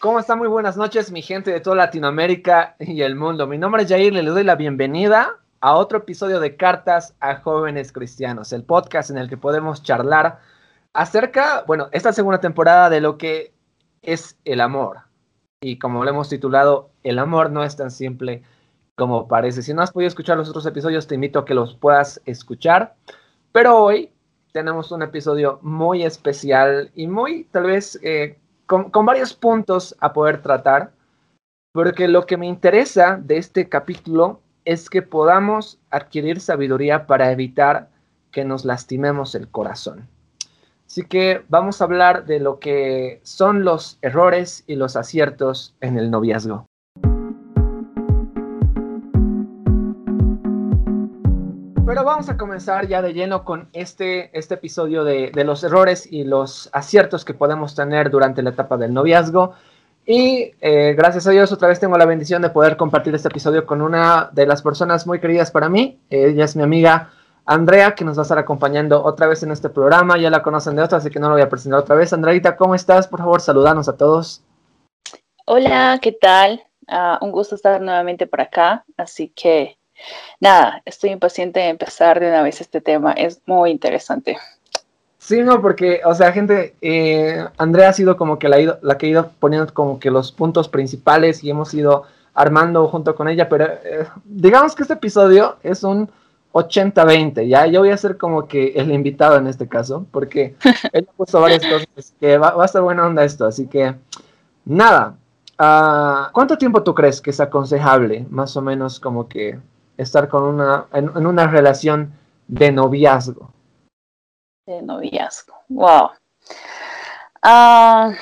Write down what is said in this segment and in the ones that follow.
¿Cómo están? Muy buenas noches, mi gente de toda Latinoamérica y el mundo. Mi nombre es Jair, le doy la bienvenida a otro episodio de Cartas a Jóvenes Cristianos, el podcast en el que podemos charlar acerca, bueno, esta segunda temporada de lo que es el amor. Y como lo hemos titulado, el amor no es tan simple como parece. Si no has podido escuchar los otros episodios, te invito a que los puedas escuchar. Pero hoy tenemos un episodio muy especial y muy, tal vez, eh, con, varios puntos a poder tratar, porque lo que me interesa de este capítulo es que podamos adquirir sabiduría para evitar que nos lastimemos el corazón. Así que vamos a hablar de lo que son los errores y los aciertos en el noviazgo. Pero vamos a comenzar ya de lleno con este, este episodio de, de, los errores y los aciertos que podemos tener durante la etapa del noviazgo. Y eh, gracias a Dios otra vez tengo la bendición de poder compartir este episodio con una de las personas muy queridas para mí. Ella es mi amiga Andrea, que nos va a estar acompañando otra vez en este programa. Ya la conocen de otra, así que no lo voy a presentar otra vez. Andreita, ¿cómo estás? Por favor, saludanos a todos. Hola, ¿qué tal? Uh, un gusto estar nuevamente por acá. Así que nada, estoy impaciente de empezar de una vez este tema, es muy interesante. Sí, no, porque, o sea, gente, eh, Andrea ha sido como que la, ido, la que ha ido poniendo como que los puntos principales y hemos ido armando junto con ella, pero eh, digamos que este episodio es un 80-20, ya yo voy a ser como que el invitado en este caso, porque él ha puesto varias cosas que va, va, a estar buena onda esto, así que nada, uh, ¿cuánto tiempo tú crees que es aconsejable, más o menos como que estar con una, en, una relación de noviazgo. De noviazgo, wow. Uh,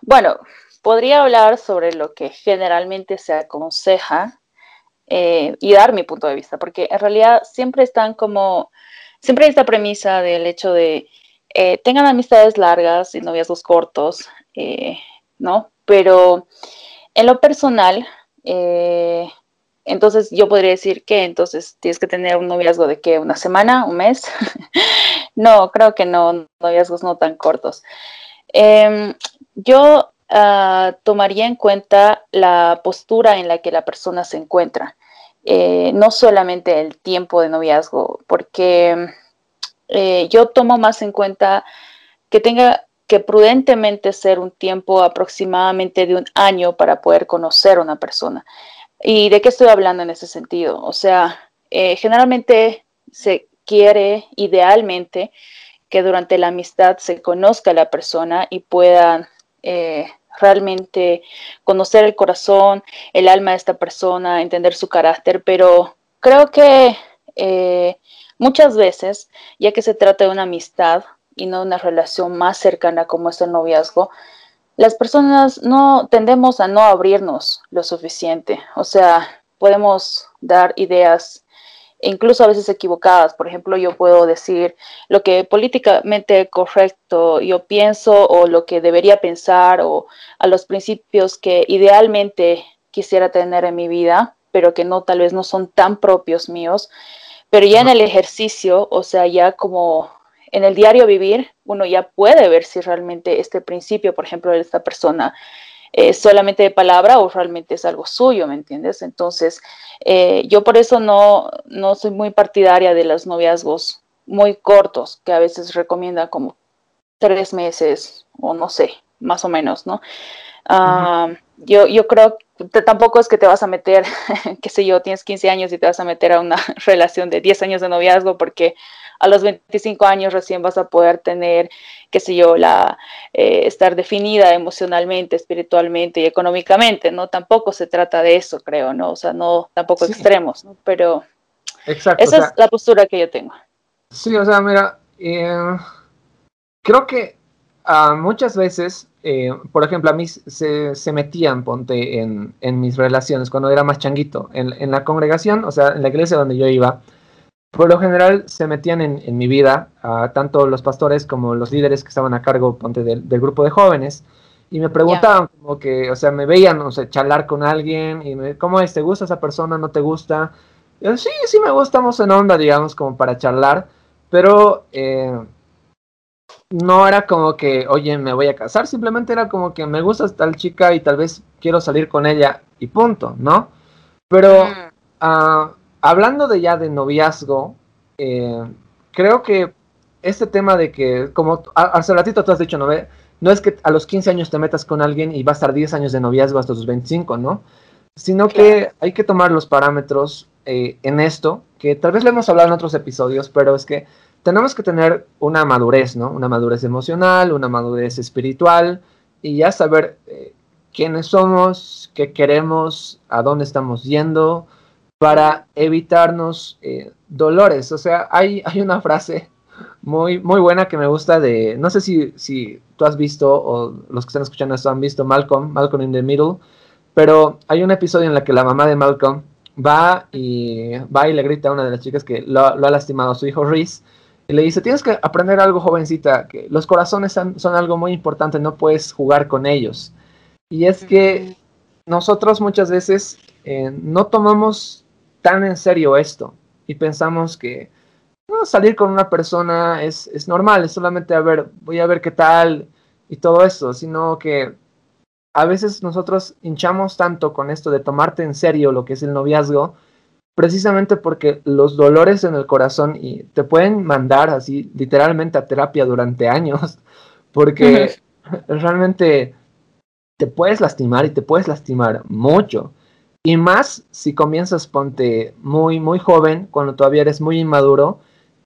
bueno, podría hablar sobre lo que generalmente se aconseja eh, y dar mi punto de vista, porque en realidad siempre están como, siempre hay esta premisa del hecho de eh, tengan amistades largas y noviazgos cortos, eh, ¿no? Pero en lo personal, entonces yo podría decir que entonces tienes que tener un noviazgo de qué, una semana, un mes. no, creo que no, noviazgos no tan cortos. Eh, yo uh, tomaría en cuenta la postura en la que la persona se encuentra, eh, no solamente el tiempo de noviazgo, porque eh, yo tomo más en cuenta que tenga que prudentemente ser un tiempo aproximadamente de un año para poder conocer a una persona. ¿Y de qué estoy hablando en ese sentido? O sea, eh, generalmente se quiere idealmente que durante la amistad se conozca a la persona y puedan eh, realmente conocer el corazón, el alma de esta persona, entender su carácter, pero creo que eh, muchas veces, ya que se trata de una amistad y no de una relación más cercana como es el noviazgo, las personas no tendemos a no abrirnos lo suficiente. O sea, podemos dar ideas incluso a veces equivocadas. Por ejemplo, yo puedo decir lo que políticamente correcto yo pienso o lo que debería pensar o a los principios que idealmente quisiera tener en mi vida, pero que no tal vez no son tan propios míos. Pero ya en el ejercicio, o sea, ya como en el diario vivir uno ya puede ver si realmente este principio, por ejemplo, de esta persona es solamente de palabra o realmente es algo suyo, ¿me entiendes? Entonces, eh, yo por eso no, no soy muy partidaria de los noviazgos muy cortos, que a veces recomienda como tres meses o no sé, más o menos, ¿no? Uh, uh, yo, yo creo tampoco es que te vas a meter, qué sé yo, tienes 15 años y te vas a meter a una relación de 10 años de noviazgo porque a los 25 años recién vas a poder tener, qué sé yo, la, eh, estar definida emocionalmente, espiritualmente y económicamente, ¿no? Tampoco se trata de eso, creo, ¿no? O sea, no, tampoco sí. extremos, ¿no? Pero Exacto, esa o sea, es la postura que yo tengo. Sí, o sea, mira, eh, creo que uh, muchas veces, eh, por ejemplo, a mí se, se metían, ponte, en, en, mis relaciones cuando era más changuito, en, en la congregación, o sea, en la iglesia donde yo iba, por lo general se metían en, en mi vida, uh, tanto los pastores como los líderes que estaban a cargo ponte, del, del grupo de jóvenes, y me preguntaban yeah. como que, o sea, me veían, o sea, charlar con alguien, y me, ¿cómo es? ¿Te gusta esa persona? ¿No te gusta? Y yo, sí, sí me gustamos en onda, digamos, como para charlar, pero eh, no era como que, oye, me voy a casar, simplemente era como que me gusta tal chica y tal vez quiero salir con ella y punto, ¿no? Pero uh, hablando de ya de noviazgo, eh, creo que este tema de que, como hace ratito tú has dicho, ¿no? no es que a los 15 años te metas con alguien y va a estar 10 años de noviazgo hasta tus 25, ¿no? Sino que hay que tomar los parámetros eh, en esto, que tal vez lo hemos hablado en otros episodios, pero es que tenemos que tener una madurez, ¿no? Una madurez emocional, una madurez espiritual y ya saber eh, quiénes somos, qué queremos, a dónde estamos yendo, para evitarnos eh, dolores. O sea, hay, hay una frase muy, muy buena que me gusta de, no sé si, si tú has visto o los que están escuchando esto han visto Malcolm, Malcolm in the Middle, pero hay un episodio en el que la mamá de Malcolm va y, va y le grita a una de las chicas que lo, ha lastimado a su hijo Reese y le dice, tienes que aprender algo jovencita, que los corazones son, algo muy importante, no puedes jugar con ellos. Y es que nosotros muchas veces eh, no tomamos tan en serio esto y pensamos que salir con una persona es, es, normal, es solamente a ver, voy a ver qué tal y todo eso, sino que a veces nosotros hinchamos tanto con esto de tomarte en serio lo que es el noviazgo, precisamente porque los dolores en el corazón y te pueden mandar así literalmente a terapia durante años, porque realmente te puedes lastimar y te puedes lastimar mucho. Y más si comienzas, ponte muy, muy joven, cuando todavía eres muy inmaduro,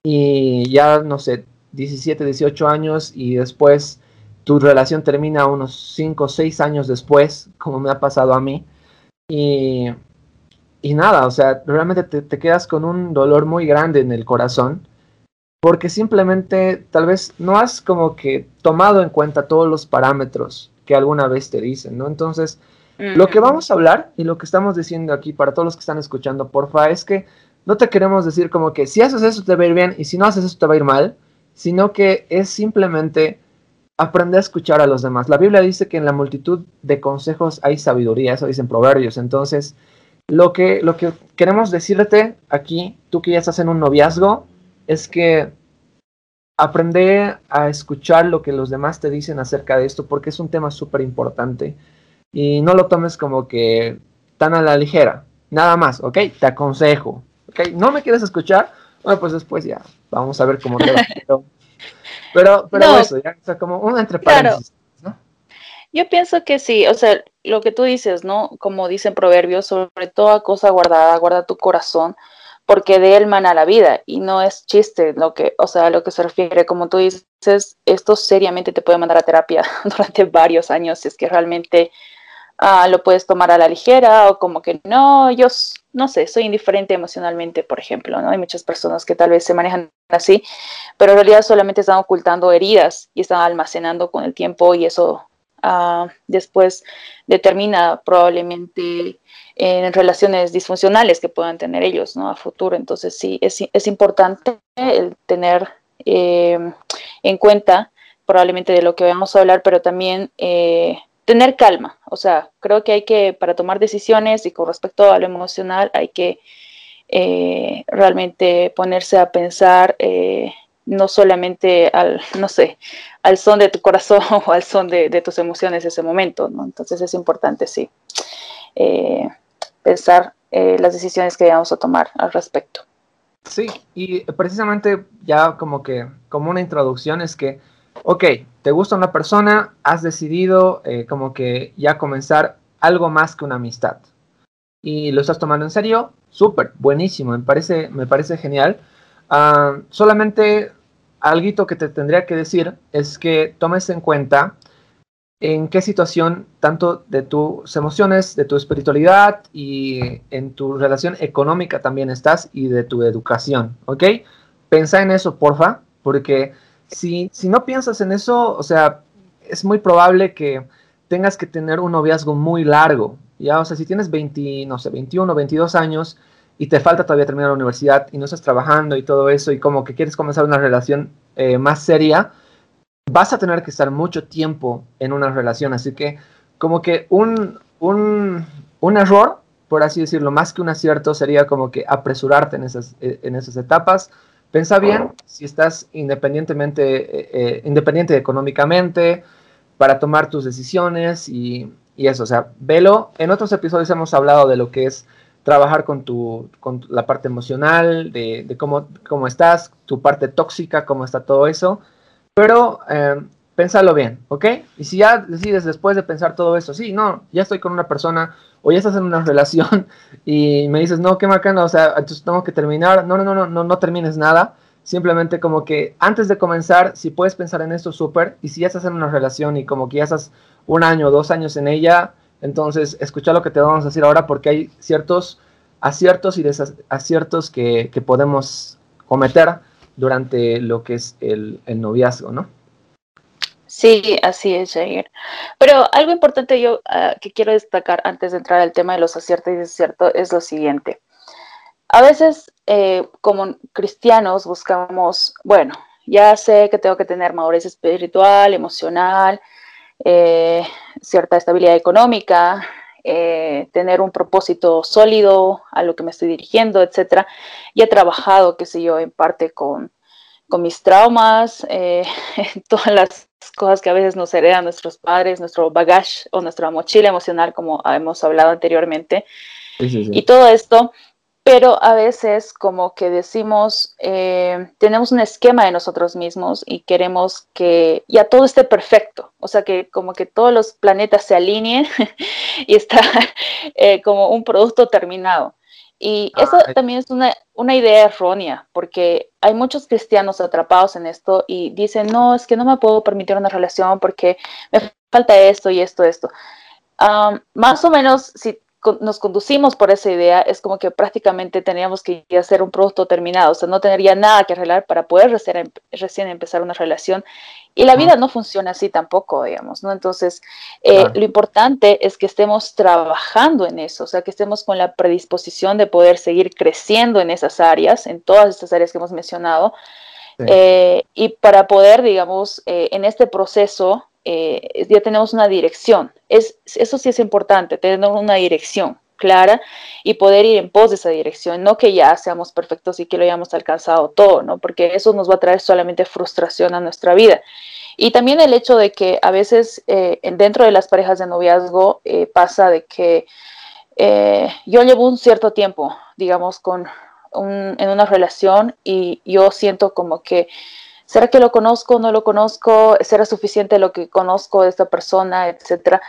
y ya, no sé, 17, 18 años y después tu relación termina unos 5 o 6 años después, como me ha pasado a mí. Y, y nada, o sea, realmente te, te, quedas con un dolor muy grande en el corazón, porque simplemente tal vez no has como que tomado en cuenta todos los parámetros que alguna vez te dicen, ¿no? Entonces, lo que vamos a hablar y lo que estamos diciendo aquí para todos los que están escuchando, porfa, es que no te queremos decir como que si haces eso te va a ir bien y si no haces eso te va a ir mal, sino que es simplemente aprender a escuchar a los demás. La Biblia dice que en la multitud de consejos hay sabiduría, eso dicen proverbios. Entonces, lo que, lo que queremos decirte aquí, tú que ya estás en un noviazgo, es que aprende a escuchar lo que los demás te dicen acerca de esto, porque es un tema súper importante. Y no lo tomes como que tan a la ligera. Nada más, ¿ok? Te aconsejo no me quieres escuchar, bueno, pues después ya, vamos a ver cómo te va. Pero, pero, eso, ya, o sea, como un entre paréntesis, ¿no? Yo pienso que sí, o sea, lo que tú dices, ¿no? Como dicen proverbios, sobre toda cosa guardada, guarda tu corazón, porque de él mana la vida, y no es chiste lo que, o sea, lo que se refiere, como tú dices, esto seriamente te puede mandar a terapia durante varios años, si es que realmente Ah, lo puedes tomar a la ligera o como que no, yo no sé, soy indiferente emocionalmente, por ejemplo, ¿no? Hay muchas personas que tal vez se manejan así, pero en realidad solamente están ocultando heridas y están almacenando con el tiempo y eso ah, después determina probablemente en relaciones disfuncionales que puedan tener ellos, ¿no? A futuro. Entonces sí, es, es importante el tener eh, en cuenta probablemente de lo que vamos a hablar, pero también eh, tener calma. O sea, creo que hay que, para tomar decisiones y con respecto a lo emocional, hay que eh, realmente ponerse a pensar eh, no solamente al, no sé, al son de tu corazón o al son de, tus emociones ese momento, ¿no? Entonces es importante, sí, eh, pensar las decisiones que vamos a tomar al respecto. Sí, y precisamente ya como que, como una introducción es que ok, te gusta una persona, has decidido eh, como que ya comenzar algo más que una amistad. Y lo estás tomando en serio, súper, buenísimo, me parece, me parece genial. Ah, solamente algo que te tendría que decir es que tomes en cuenta en qué situación tanto de tus emociones, de tu espiritualidad y en tu relación económica también estás y de tu educación, ¿ok? Pensa en eso, porfa, porque si, si no piensas en eso, o sea, es muy probable que tengas que tener un noviazgo muy largo. Ya, o sea, si tienes 20, no sé, 21, 22 años y te falta todavía terminar la universidad y no estás trabajando y todo eso y como que quieres comenzar una relación eh, más seria, vas a tener que estar mucho tiempo en una relación. Así que como que un, un, un error, por así decirlo, más que un acierto, sería como que apresurarte en esas, en esas etapas Pensa bien si estás independientemente, eh, eh, independiente económicamente para tomar tus decisiones y, eso. O sea, velo. En otros episodios hemos hablado de lo que es trabajar con, tu, con la parte emocional, de, cómo, cómo estás, tu parte tóxica, cómo está todo eso. Pero eh, pensalo bien, ¿ok? Y si ya decides después de pensar todo eso, sí, no, ya estoy con una persona o ya estás en una relación y me dices, no, qué macana, o sea, entonces tengo que terminar. No, no, no, no, no, no termines nada. Simplemente como que antes de comenzar, si puedes pensar en esto, súper. Y si ya estás en una relación y como que ya estás un año o dos años en ella, entonces escucha lo que te vamos a decir ahora porque hay ciertos aciertos y desaciertos que, podemos cometer durante lo que es el, el noviazgo, ¿no? Sí, así es, Jair. Pero algo importante yo ah, que quiero destacar antes de entrar al tema de los aciertos y desaciertos es lo siguiente. A veces, eh, como cristianos, buscamos, bueno, ya sé que tengo que tener madurez espiritual, emocional, eh, cierta estabilidad económica, eh, tener un propósito sólido a lo que me estoy dirigiendo, etcétera. Y he trabajado, qué sé yo, en parte con, con mis traumas, todas las cosas que a veces nos heredan nuestros padres, nuestro bagaje o nuestra mochila emocional, como hemos hablado anteriormente. Y todo esto, pero a veces como que decimos, eh, tenemos un esquema de nosotros mismos y queremos que ya todo esté perfecto, o sea, que como que todos los planetas se alineen y está eh, como un producto terminado. Y eso también es una, una, idea errónea, porque hay muchos cristianos atrapados en esto y dicen, no, es que no me puedo permitir una relación porque me falta esto y esto, esto. más o menos, si nos conducimos por esa idea, es como que prácticamente teníamos que hacer un producto terminado, o sea, no tendría nada que arreglar para poder recién, recién empezar una relación. Y la vida no funciona así tampoco, digamos, ¿no? Entonces, eh, lo importante es que estemos trabajando en eso, o sea, que estemos con la predisposición de poder seguir creciendo en esas áreas, en todas estas áreas que hemos mencionado, eh, y para poder, digamos, eh, en este proceso eh, ya tenemos una dirección. Es, eso sí es importante, tener una dirección clara y poder ir en pos de esa dirección, no que ya seamos perfectos y que lo hayamos alcanzado todo, ¿no? Porque eso nos va a traer solamente frustración a nuestra vida. Y también el hecho de que a veces eh, dentro de las parejas de noviazgo eh, pasa de que yo llevo un cierto tiempo, digamos, con en una relación y yo siento como que ¿Será que lo conozco, no lo conozco? ¿Será suficiente lo que conozco de esta persona, etcétera?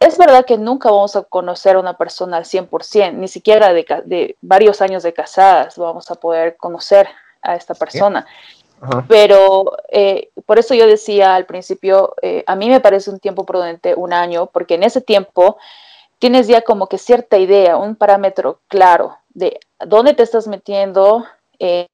Es verdad que nunca vamos a conocer a una persona al 100%, ni siquiera de, varios años de casadas vamos a poder conocer a esta persona. Pero eh, por eso yo decía al principio, eh, a mí me parece un tiempo prudente, un año, porque en ese tiempo tienes ya como que cierta idea, un parámetro claro de dónde te estás metiendo, eh,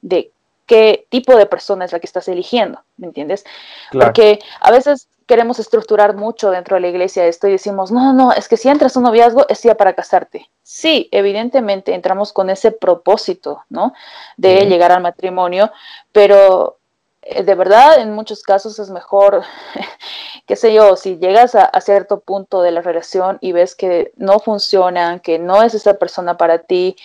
de qué tipo de persona es la que estás eligiendo, ¿me entiendes? Porque a veces queremos estructurar mucho dentro de la iglesia esto y decimos, no, no, es que si entras a un noviazgo es ya para casarte. Sí, evidentemente entramos con ese propósito, ¿no? De llegar al matrimonio, pero eh, de verdad en muchos casos es mejor, qué sé yo, si llegas a, a, cierto punto de la relación y ves que no funciona, que no es esa persona para ti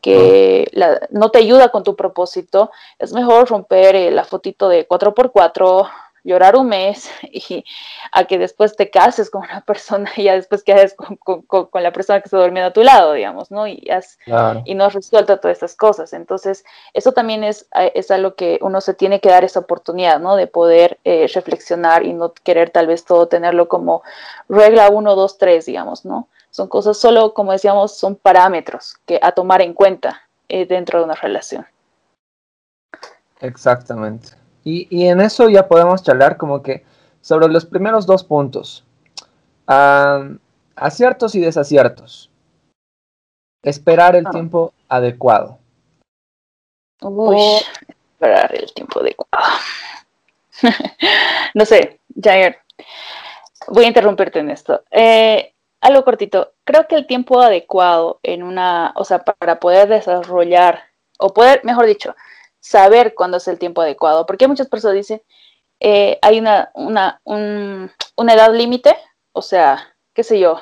que no te ayuda con tu propósito, es mejor romper eh, la fotito de 4x4, llorar un mes y a que después te cases con una persona y ya después quedes con, con, la persona que está durmiendo a tu lado, digamos, ¿no? Y, has, y no has resuelto todas estas cosas. Entonces, eso también es, es algo que uno se tiene que dar esa oportunidad, ¿no? De poder eh, reflexionar y no querer tal vez todo tenerlo como regla 1, 2, 3, digamos, ¿no? Son cosas solo, como decíamos, son parámetros que a tomar en cuenta eh, dentro de una relación. Exactamente. Y, en eso ya podemos charlar como que sobre los primeros dos puntos. aciertos y desaciertos. Esperar el ah. tiempo adecuado. Uy, esperar el tiempo adecuado. no sé, Jair, voy a interrumpirte en esto. Eh, algo cortito. Creo que el tiempo adecuado en una, o sea, para poder desarrollar, o poder, mejor dicho, saber cuándo es el tiempo adecuado, porque muchas personas dicen, eh, hay una, una, una edad límite, o sea, qué sé yo,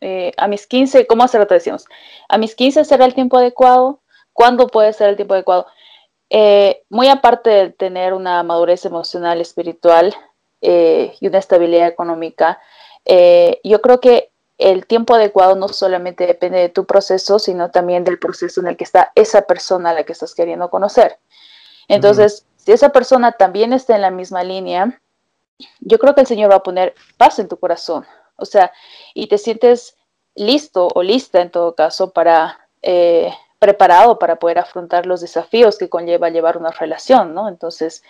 eh, a mis 15, ¿cómo hace rato decimos? A mis 15 será el tiempo adecuado, ¿Cuándo puede ser el tiempo adecuado? Eh, muy aparte de tener una madurez emocional, espiritual y una estabilidad económica, yo creo que el tiempo adecuado no solamente depende de tu proceso, sino también del proceso en el que está esa persona a la que estás queriendo conocer. Entonces, si esa persona también está en la misma línea, yo creo que el Señor va a poner paz en tu corazón. O sea, y te sientes listo o lista en todo caso para eh, preparado para poder afrontar los desafíos que conlleva llevar una relación, ¿no? Entonces,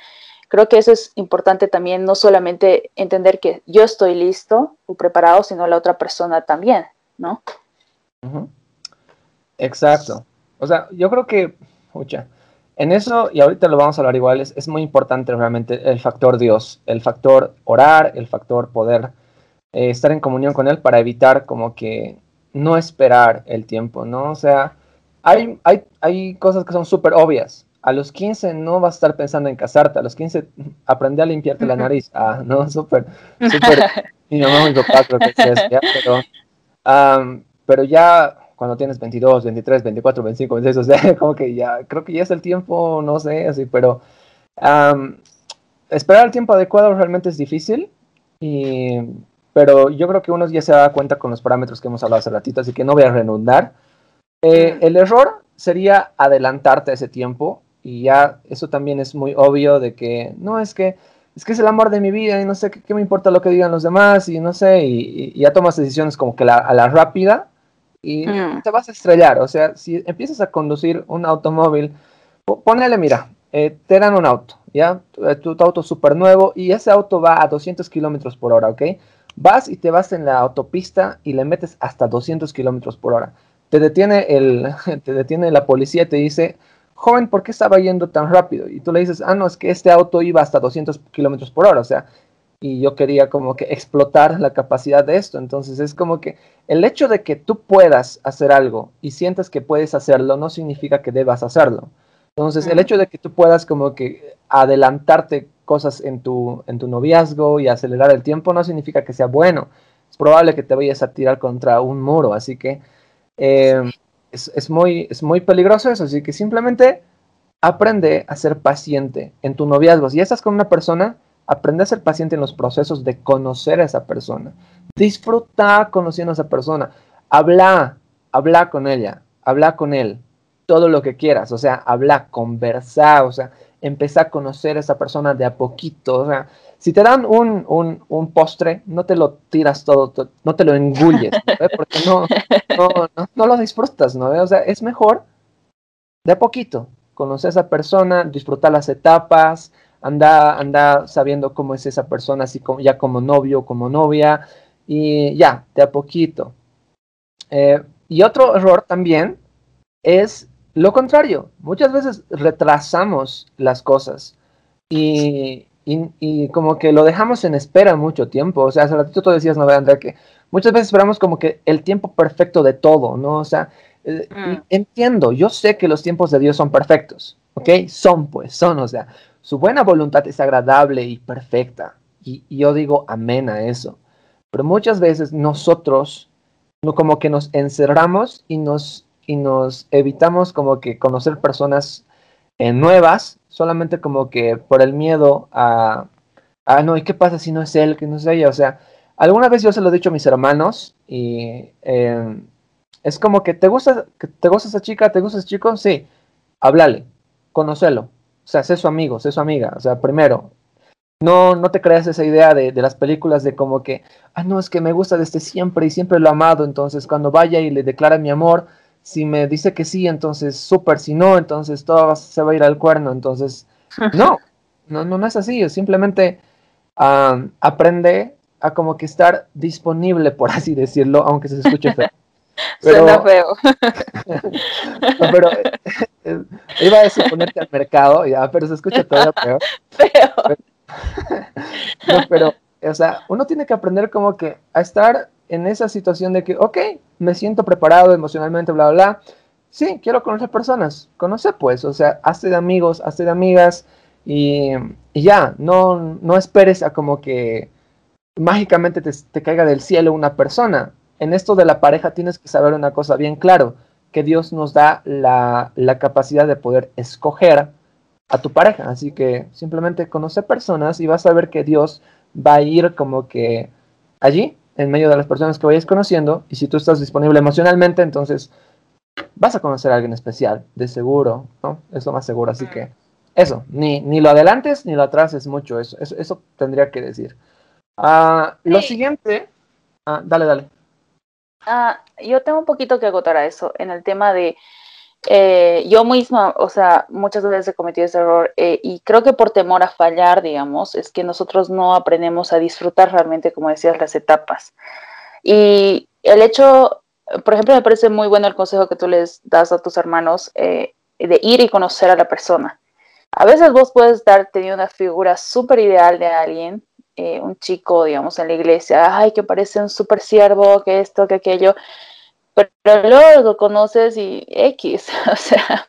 creo que eso es importante también, no solamente entender que yo estoy listo o preparado, sino la otra persona también, ¿no? Exacto. O sea, yo creo que, escucha, en eso, y ahorita lo vamos a hablar igual, es, muy importante realmente el factor Dios, el factor orar, el factor poder eh, estar en comunión con Él para evitar como que no esperar el tiempo, ¿no? O sea, hay, hay, hay cosas que son súper obvias. A los 15 no vas a estar pensando en casarte, a los 15 aprende a limpiarte la nariz. Ah, no, súper, súper. mi mamá, mi papá creo que es, ¿ya? Pero, pero ya cuando tienes 22, 23, 24, 25, 26, o sea, como que ya, creo que ya es el tiempo, no sé, así, pero esperar el tiempo adecuado realmente es difícil, y, pero yo creo que uno ya se da cuenta con los parámetros que hemos hablado hace ratito, así que no voy a redundar. Eh, el error sería adelantarte a ese tiempo y ya eso también es muy obvio de que no es que es que es el amor de mi vida y no sé qué, me importa lo que digan los demás y no sé y, ya tomas decisiones como que a la rápida y mm. te vas a estrellar, o sea, si empiezas a conducir un automóvil, ponele, mira, eh, te dan un auto, ¿ya? Tu, tu auto súper nuevo y ese auto va a 200 kilómetros por hora, ¿ok? Vas y te vas en la autopista y le metes hasta 200 kilómetros por hora te detiene, el, te detiene la policía y te dice, joven, ¿por qué estaba yendo tan rápido? Y tú le dices, ah, no, es que este auto iba hasta 200 kilómetros por hora, o sea, y yo quería como que explotar la capacidad de esto. Entonces es como que el hecho de que tú puedas hacer algo y sientas que puedes hacerlo no significa que debas hacerlo. Entonces el hecho de que tú puedas como que adelantarte cosas en tu, en tu noviazgo y acelerar el tiempo no significa que sea bueno. Es probable que te vayas a tirar contra un muro, así que eh, es, muy, es muy peligroso eso, así que simplemente aprende a ser paciente en tu noviazgo. Si ya estás con una persona, aprende a ser paciente en los procesos de conocer a esa persona. Disfruta conociendo a esa persona. Habla, habla con ella, habla con él, todo lo que quieras. O sea, habla, conversa, o sea, empezar a conocer a esa persona de a poquito. O sea, si te dan un, postre, no te lo tiras todo, no te lo engulles, porque no, no, lo disfrutas, ¿no? O sea, es mejor de a poquito conocer a esa persona, disfrutar las etapas, anda, anda sabiendo cómo es esa persona, así como, ya como novio, como novia, y ya, de a poquito. Eh, y otro error también es lo contrario. Muchas veces retrasamos las cosas y, y, como que lo dejamos en espera mucho tiempo. O sea, hace ratito tú decías, no, Andrea, que muchas veces esperamos como que el tiempo perfecto de todo, ¿no? O sea, eh, mm. entiendo, yo sé que los tiempos de Dios son perfectos, ¿ok? Son, pues, son, o sea, su buena voluntad es agradable y perfecta. Y, yo digo amén a eso. Pero muchas veces nosotros, no, como que nos encerramos y nos, y nos evitamos como que conocer personas eh, nuevas solamente como que por el miedo a, ah, no, ¿y qué pasa si no es él, que no es ella? O sea, alguna vez yo se lo he dicho a mis hermanos y em, es como que te gusta, que te gusta esa chica, te gusta ese chico, sí, háblale, conócelo, o sea, sé su amigo, sé su amiga, o sea, primero, no, no te creas esa idea de, de, las películas de como que, ah, no, es que me gusta desde siempre y siempre lo he amado, entonces cuando vaya y le declara mi amor, si me dice que sí, entonces súper, si no, entonces todo se va a ir al cuerno, entonces no, no, no, es así, simplemente aprende a como que estar disponible, por así decirlo, aunque se escuche feo. Pero, Suena feo. pero eh, iba a decir ponerte al mercado, ya, pero se escucha todo feo. Feo. no, pero, o sea, uno tiene que aprender como que a estar en esa situación de que, ok, me siento preparado emocionalmente, bla, bla, bla. Sí, quiero conocer personas. Conoce pues, o sea, hazte de amigos, hazte de amigas y, ya, no, no esperes a como que mágicamente te, caiga del cielo una persona. En esto de la pareja tienes que saber una cosa bien claro. que Dios nos da la, la capacidad de poder escoger a tu pareja. Así que simplemente conoce personas y vas a ver que Dios va a ir como que allí, en medio de las personas que vayas conociendo. Y si tú estás disponible emocionalmente, entonces vas a conocer a alguien especial, de seguro, ¿no? Es lo más seguro. Así que eso, ni, ni lo adelantes ni lo atrases mucho, eso, eso, eso tendría que decir. Ah, lo siguiente, ah, dale, dale. Ah, yo tengo un poquito que agotar a eso en el tema de eh, yo misma, o sea, muchas veces he cometido ese error eh, y creo que por temor a fallar, digamos, es que nosotros no aprendemos a disfrutar realmente, como decías, las etapas. Y el hecho, por ejemplo, me parece muy bueno el consejo que tú les das a tus hermanos eh, de ir y conocer a la persona. A veces vos puedes estar teniendo una figura súper ideal de alguien, un chico, digamos, en la iglesia, ay, que parece un súper siervo, que esto, que aquello, pero luego lo conoces y X, o sea,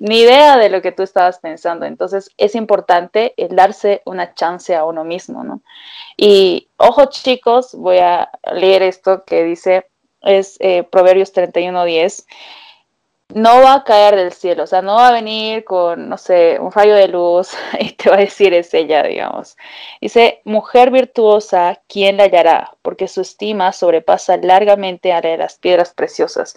ni idea de lo que tú estabas pensando. Entonces es importante el darse una chance a uno mismo, ¿no? Y ojo chicos, voy a leer esto que dice, es eh, Proverbios 31.10 no va a caer del cielo, o sea, no va a venir con, no sé, un rayo de luz y te va a decir es ella, digamos. Dice, mujer virtuosa, ¿quién la hallará? Porque su estima sobrepasa largamente a la de las piedras preciosas.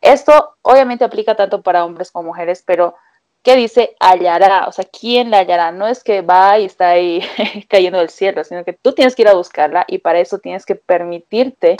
Esto obviamente aplica tanto para hombres como mujeres, pero ¿qué dice hallará? O sea, ¿quién la hallará? No es que va y está ahí cayendo del cielo, sino que tú tienes que ir a buscarla y para eso tienes que permitirte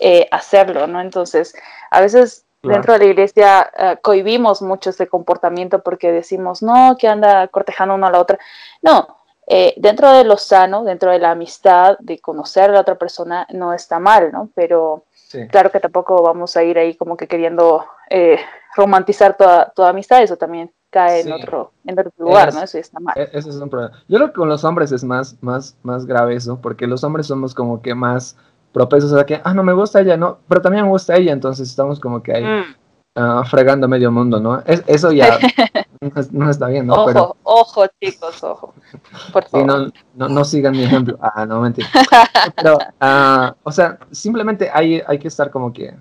eh, hacerlo, ¿no? Entonces, a veces Dentro de la iglesia uh, cohibimos mucho ese comportamiento porque decimos, no, que anda cortejando uno a la otra. No, eh, dentro de lo sano, dentro de la amistad, de conocer a la otra persona, no está mal, ¿no? Pero claro que tampoco vamos a ir ahí como que queriendo eh, romantizar toda, toda amistad, eso también cae en, otro, en otro lugar, ¿no? Eso está mal. E-, ese es un problema. Yo creo que con los hombres es más, más, más grave eso, porque los hombres somos como que más propensos a que, ah, no me gusta ella, no, pero también me gusta ella, entonces estamos como que ahí mm. ah, fregando medio mundo, ¿no? eso ya no, está bien, ¿no? Ojo, ojo, chicos, ojo. Por favor. no, no, sigan mi ejemplo. Ah, no, mentira. Pero, ah, o sea, simplemente hay, hay que estar como que,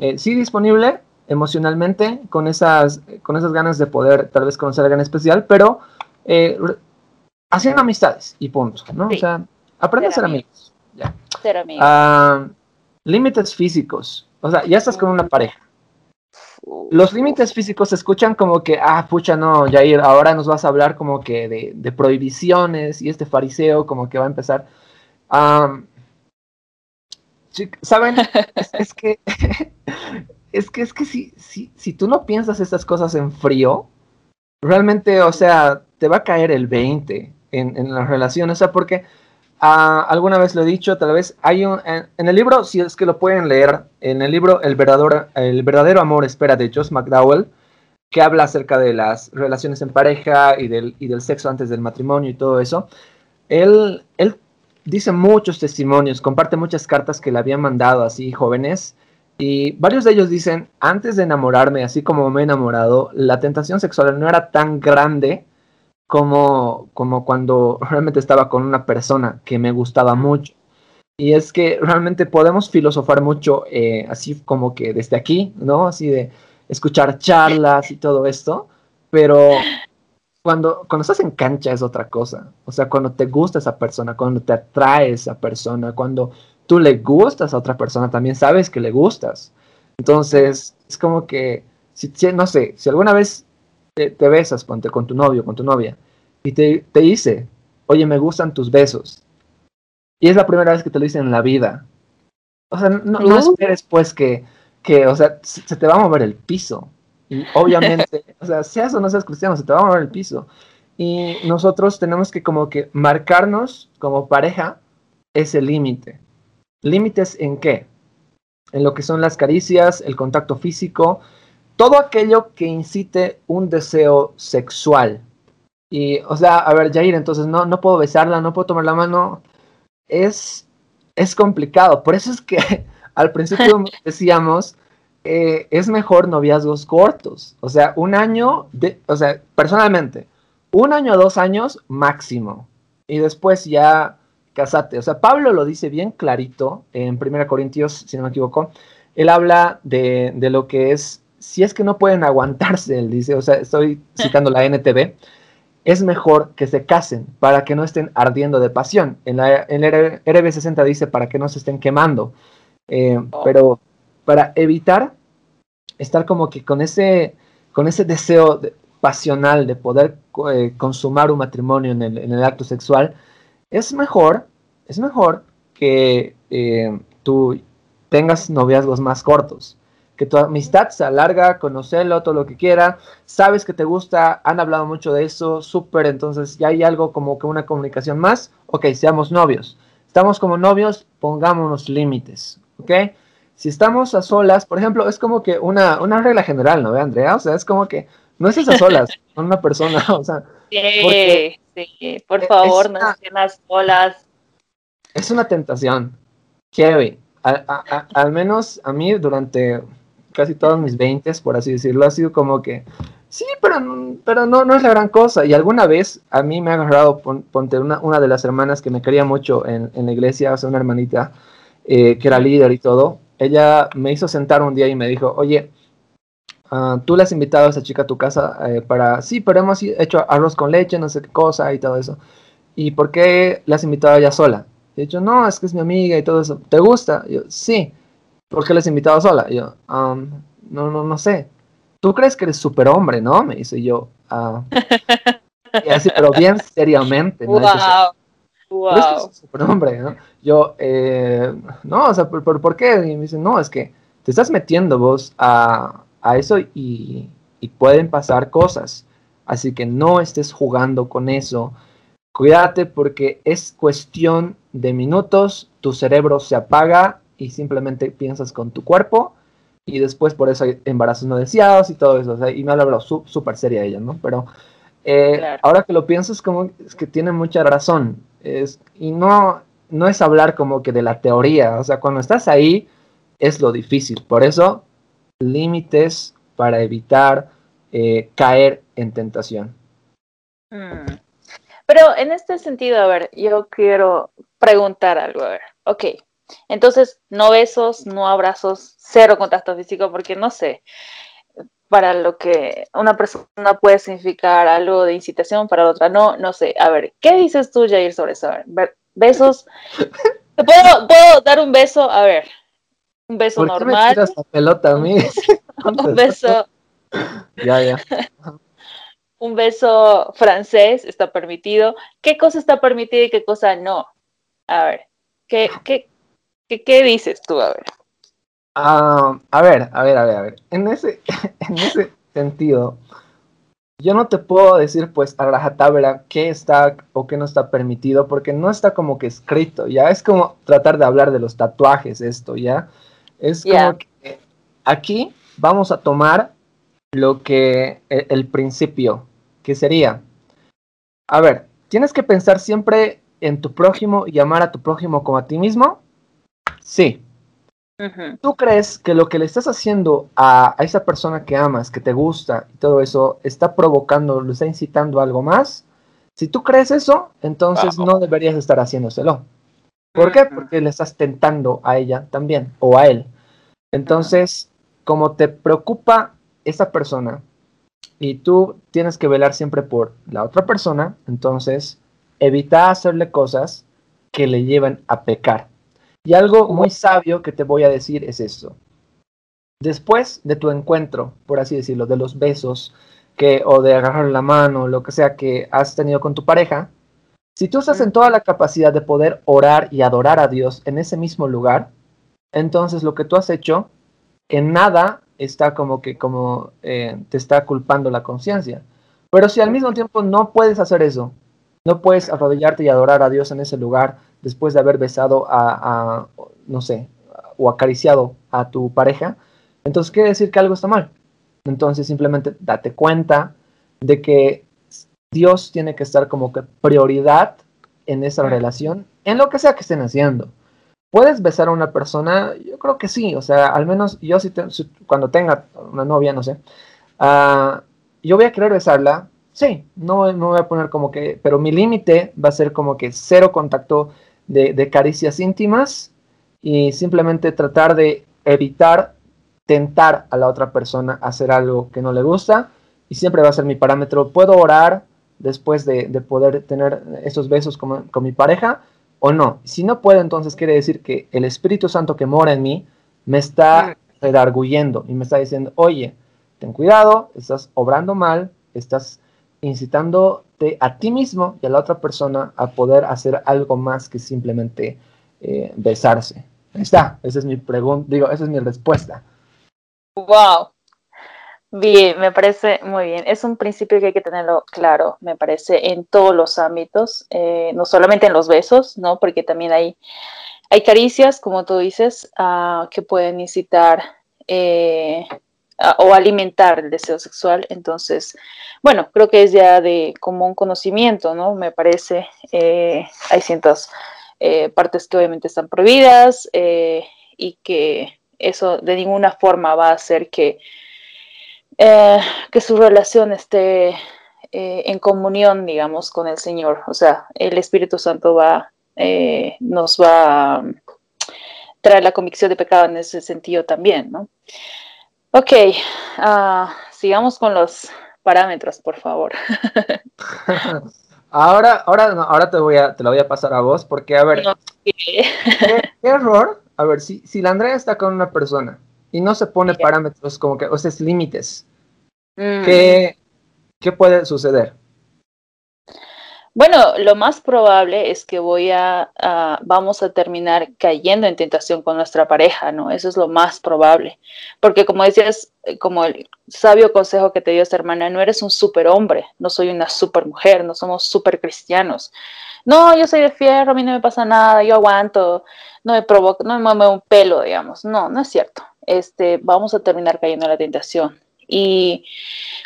eh, sí disponible emocionalmente, con esas, con esas ganas de poder tal vez conocer a alguien especial, pero eh, haciendo amistades y punto, ¿no? O sea, aprende a ser amigos. Ya. Ah, límites físicos. O sea, ya estás con una pareja. Los límites físicos se escuchan como que, ah, pucha, no, Jair, ahora nos vas a hablar como que de, prohibiciones y este fariseo como que va a empezar. ¿Saben? es, que, es que, es que si, si, si tú no piensas estas cosas en frío, realmente, o sea, te va a caer el 20 en, en la relación. O sea, porque Ah, alguna vez lo he dicho, tal vez hay un, en, el libro, si es que lo pueden leer, en el libro El verdadero, el verdadero amor espera de Josh McDowell, que habla acerca de las relaciones en pareja y del, y del sexo antes del matrimonio y todo eso, él, él dice muchos testimonios, comparte muchas cartas que le habían mandado así jóvenes, y varios de ellos dicen, antes de enamorarme, así como me he enamorado, la tentación sexual no era tan grande como, como cuando realmente estaba con una persona que me gustaba mucho. Y es que realmente podemos filosofar mucho, eh, así como que desde aquí, ¿no? Así de escuchar charlas y todo esto, pero cuando, cuando estás en cancha es otra cosa. O sea, cuando te gusta esa persona, cuando te atrae esa persona, cuando tú le gustas a otra persona, también sabes que le gustas. Entonces, es como que, si, no sé, si alguna vez te, besas, ponte con tu novio, con tu novia, y te, te dice, oye, me gustan tus besos. Y es la primera vez que te lo dicen en la vida. O sea, no, no esperes pues que, que, o sea, se te va a mover el piso. Y obviamente, o sea, seas o no seas cristiano, se te va a mover el piso. Y nosotros tenemos que como que marcarnos como pareja ese límite. ¿Límites en qué? En lo que son las caricias, el contacto físico, todo aquello que incite un deseo sexual. Y, o sea, a ver, Jair, entonces no, no puedo besarla, no puedo tomar la mano. Es, es complicado. Por eso es que al principio decíamos, eh, es mejor noviazgos cortos. O sea, un año, de, o sea, personalmente, un año o dos años máximo. Y después ya casate. O sea, Pablo lo dice bien clarito en 1 Corintios, si no me equivoco. Él habla de, de lo que es si es que no pueden aguantarse, él dice, o sea, estoy citando la NTV, es mejor que se casen para que no estén ardiendo de pasión. En, la, en el RB60 dice para que no se estén quemando. Eh, oh. Pero para evitar estar como que con ese, con ese deseo pasional de poder eh, consumar un matrimonio en el, acto sexual, es mejor, es mejor que eh, tú tengas noviazgos más cortos que tu amistad se alarga, conocerlo, todo lo que quiera, sabes que te gusta, han hablado mucho de eso, súper, entonces ya hay algo como que una comunicación más, ok, seamos novios. Estamos como novios, pongámonos límites, ¿ok? Si estamos a solas, por ejemplo, es como que una, una regla general, ¿no ve, Andrea? O sea, es como que no estés a solas con una persona, o sea. Sí, sí, por favor, no estén a solas. Es una tentación, heavy. al menos a mí durante casi todos mis 20, por así decirlo, ha sido como que, sí, pero, pero no, no es la gran cosa. Y alguna vez a mí me ha agarrado, ponte, una, una de las hermanas que me quería mucho en, en la iglesia, o sea, una hermanita eh, que era líder y todo, ella me hizo sentar un día y me dijo, oye, uh, tú le has invitado a esa chica a tu casa eh, para, sí, pero hemos hecho arroz con leche, no sé qué cosa y todo eso. ¿Y por qué la has invitado a ella sola? Y dicho, no, es que es mi amiga y todo eso. ¿Te gusta? yo, sí. ¿Por qué les he invitado sola? Y yo, um, no, no, no sé. ¿Tú crees que eres superhombre, no? Me dice yo. Uh, y así, pero bien seriamente. ¿no? Wow. wow. ¿Crees que eres superhombre, no? Yo, eh, no, o sea, ¿por, por, qué? Y me dice, no, es que te estás metiendo vos a, a eso y, y pueden pasar cosas. Así que no estés jugando con eso. Cuídate porque es cuestión de minutos, tu cerebro se apaga y simplemente piensas con tu cuerpo y después por eso hay embarazos no deseados y todo eso. O sea, y me ha hablado súper seria ella, ¿no? Pero eh, ahora que lo pienso es como es que tiene mucha razón. Es, y no, no es hablar como que de la teoría. O sea, cuando estás ahí es lo difícil. Por eso, límites para evitar eh, caer en tentación. Mm. Pero en este sentido, a ver, yo quiero preguntar algo. A ver, ok, entonces, no besos, no abrazos, cero contacto físico, porque no sé, para lo que una persona puede significar algo de incitación, para la otra no, no sé. A ver, ¿qué dices tú, Jair, sobre eso? A ver, besos. ¿Puedo, ¿Puedo dar un beso? A ver, un beso ¿Por qué normal. Me tiras la pelota a mí? un beso. ya, ya. un beso francés está permitido. ¿Qué cosa está permitida y qué cosa no? A ver, ¿qué, qué, ¿Qué, dices tú? A ver. Ah, a ver, a ver, a ver, a ver. En ese, en ese sentido, yo no te puedo decir, pues, a rajatabla qué está o qué no está permitido, porque no está como que escrito, ya. Es como tratar de hablar de los tatuajes, esto, ya. Es como que aquí vamos a tomar lo que el, el principio, que sería, a ver, tienes que pensar siempre en tu prójimo y amar a tu prójimo como a ti mismo Sí. ¿Tú crees que lo que le estás haciendo a, esa persona que amas, que te gusta y todo eso, está provocando, lo está incitando a algo más? Si tú crees eso, entonces no deberías estar haciéndoselo. ¿Por qué? Porque le estás tentando a ella también, o a él. Entonces, como te preocupa esa persona y tú tienes que velar siempre por la otra persona, entonces evita hacerle cosas que le lleven a pecar. Y algo muy sabio que te voy a decir es esto. Después de tu encuentro, por así decirlo, de los besos que, o de agarrar la mano, lo que sea que has tenido con tu pareja, si tú estás en toda la capacidad de poder orar y adorar a Dios en ese mismo lugar, entonces lo que tú has hecho en nada está como que como eh, te está culpando la conciencia. Pero si al mismo tiempo no puedes hacer eso, no puedes arrodillarte y adorar a Dios en ese lugar, después de haber besado a, no sé, o acariciado a tu pareja, entonces quiere decir que algo está mal. Entonces simplemente date cuenta de que Dios tiene que estar como que prioridad en esa relación, en lo que sea que estén haciendo. ¿Puedes besar a una persona? Yo creo que sí, o sea, al menos yo si, cuando tenga una novia, no sé, uh, yo voy a querer besarla, sí, no, no voy a poner como que, pero mi límite va a ser como que cero contacto de, caricias íntimas y simplemente tratar de evitar tentar a la otra persona a hacer algo que no le gusta y siempre va a ser mi parámetro. Puedo orar después de, poder tener esos besos con, con, mi pareja o no. Si no puedo, entonces quiere decir que el Espíritu Santo que mora en mí me está redarguyendo y me está diciendo, oye, ten cuidado, estás obrando mal, estás incitándote a ti mismo y a la otra persona a poder hacer algo más que simplemente eh, besarse. Ahí está, esa es mi pregunta, digo, esa es mi respuesta. Wow. Bien, me parece muy bien. Es un principio que hay que tenerlo claro, me parece, en todos los ámbitos, eh, no solamente en los besos, ¿no? Porque también hay, hay caricias, como tú dices, uh, que pueden incitar eh, o alimentar el deseo sexual. Entonces, bueno, creo que es ya de común conocimiento, ¿no? Me parece, eh, hay ciertas partes que obviamente están prohibidas y que eso de ninguna forma va a hacer que, eh, que su relación esté eh, en comunión, digamos, con el Señor. O sea, el Espíritu Santo va, eh, nos va a traer la convicción de pecado en ese sentido también, ¿no? Ok, ah, sigamos con los parámetros, por favor. ahora, ahora, ahora te voy a, te lo voy a pasar a vos, porque a ver, ¿qué, error a ver, si, si la Andrea está con una persona y no se pone parámetros como que, o sea, límites, mm. ¿qué, puede suceder? Bueno, lo más probable es que voy a, vamos a terminar cayendo en tentación con nuestra pareja, ¿no? Eso es lo más probable. Porque como decías, eh, como el sabio consejo que te dio esta hermana, no eres un superhombre, no soy una supermujer, no somos super cristianos no, yo soy de fierro, a mí no me pasa nada, yo aguanto, no me provoca, no me mueve un pelo, digamos. No, no es cierto. Este, vamos a terminar cayendo en la tentación. Y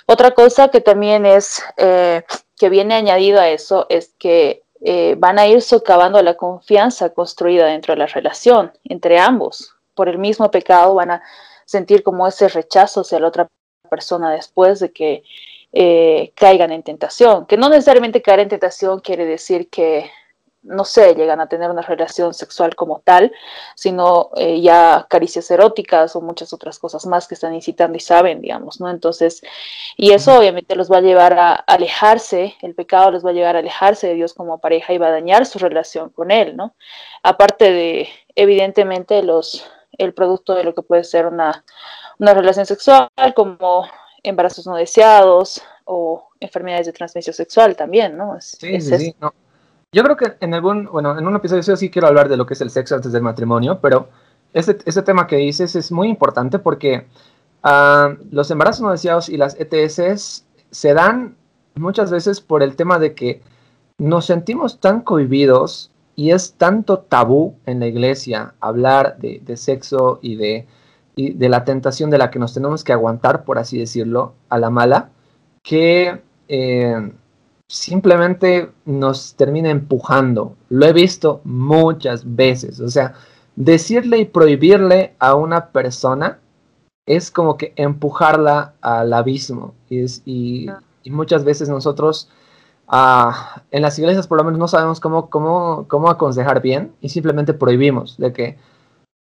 otra cosa que también es, eh, que viene añadido a eso, es que eh, van a ir socavando la confianza construida dentro de la relación entre ambos. Por el mismo pecado van a sentir como ese rechazo hacia la otra persona después de que eh, caigan en tentación, que no necesariamente caer en tentación quiere decir que, no sé, llegan a tener una relación sexual como tal, sino eh, ya caricias eróticas o muchas otras cosas más que están incitando y saben, digamos, ¿no? Entonces, y eso obviamente los va a llevar a alejarse, el pecado los va a llevar a alejarse de Dios como pareja y va a dañar su relación con Él, ¿no? Aparte de, evidentemente, los, el producto de lo que puede ser una, una relación sexual como embarazos no deseados o enfermedades de transmisión sexual también, ¿no? sí, sí, sí. Yo creo que en algún, bueno, en un episodio sí quiero hablar de lo que es el sexo antes del matrimonio, pero este, este tema que dices es muy importante porque uh, los embarazos no deseados y las ETS se dan muchas veces por el tema de que nos sentimos tan cohibidos y es tanto tabú en la iglesia hablar de, de sexo y de y de la tentación de la que nos tenemos que aguantar, por así decirlo, a la mala, que eh, simplemente nos termina empujando. Lo he visto muchas veces. O sea, decirle y prohibirle a una persona es como que empujarla al abismo. Y, y, muchas veces nosotros ah, en las iglesias por lo menos no sabemos cómo, cómo, cómo aconsejar bien y simplemente prohibimos de que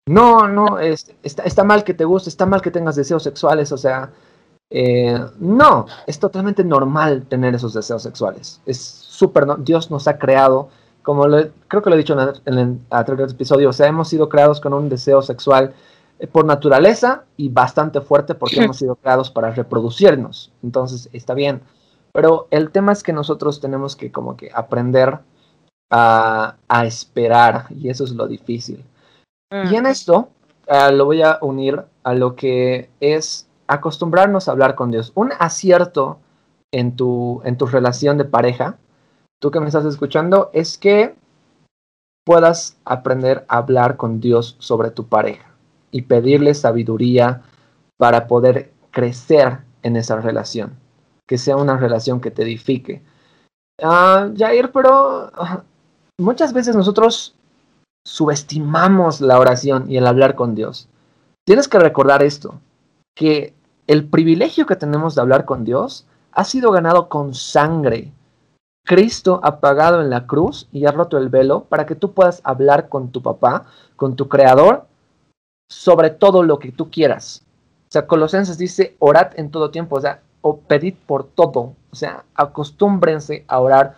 no, no, es, está, mal que te guste, está mal que tengas deseos sexuales, o sea, eh, no, es totalmente normal tener esos deseos sexuales. Es súper, Dios nos ha creado, como creo que lo he dicho en el, anterior episodio, o sea, hemos sido creados con un deseo sexual eh, por naturaleza y bastante fuerte porque hemos sido creados para reproducirnos. Entonces, está bien. Pero el tema es que nosotros tenemos que como que aprender a, a esperar y eso es lo difícil. Y en esto ah, lo voy a unir a lo que es acostumbrarnos a hablar con Dios. Un acierto en tu, en tu relación de pareja, tú que me estás escuchando, es que puedas aprender a hablar con Dios sobre tu pareja y pedirle sabiduría para poder crecer en esa relación, que sea una relación que te edifique. Uh, Jair, pero ah, muchas veces nosotros subestimamos la oración y el hablar con Dios. Tienes que recordar esto, que el privilegio que tenemos de hablar con Dios ha sido ganado con sangre. Cristo ha pagado en la cruz y ha roto el velo para que tú puedas hablar con tu papá, con tu creador, sobre todo lo que tú quieras. O sea, Colosenses dice, orad en todo tiempo, o sea, o pedid por todo. O sea, acostúmbrense a orar